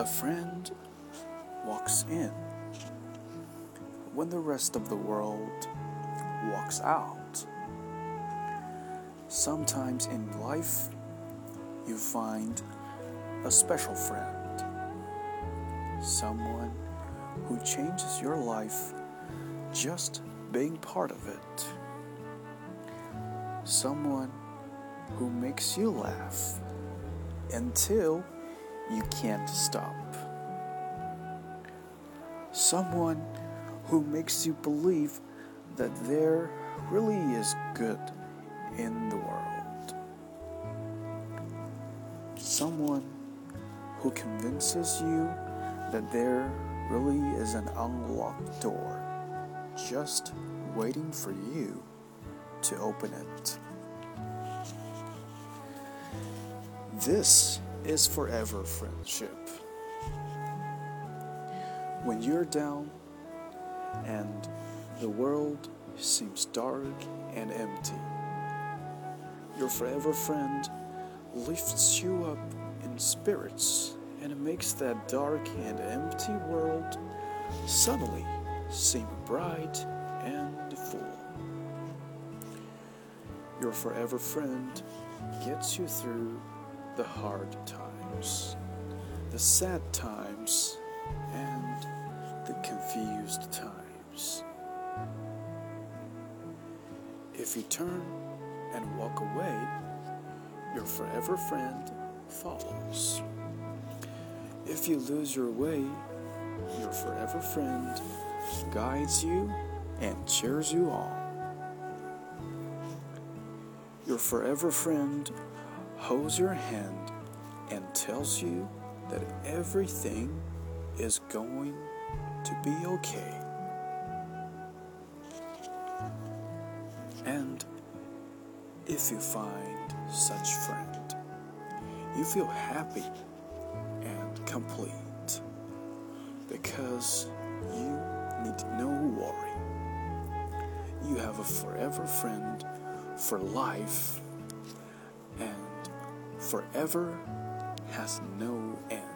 A friend walks in when the rest of the world walks out. Sometimes in life, you find a special friend, someone who changes your life just being part of it, someone who makes you laugh until you can't stop, someone who makes you believe that there really is good in the world. Someone who convinces you that there really is an unlocked door just waiting for you to open it. This is forever friendship. When you're down and the world seems dark and empty, your forever friend lifts you up in spirits and it makes that dark and empty world suddenly seem bright and full. Your forever friend gets you through the hard times, the sad times, and the confused times. If you turn and walk away, your forever friend follows. If you lose your way, your forever friend guides you and cheers you on. Your forever friend holds your hand and tells you that everything is going to be okay. And if you find such friend, you feel happy and complete because you need no worry. You have a forever friend for life, forever has no end.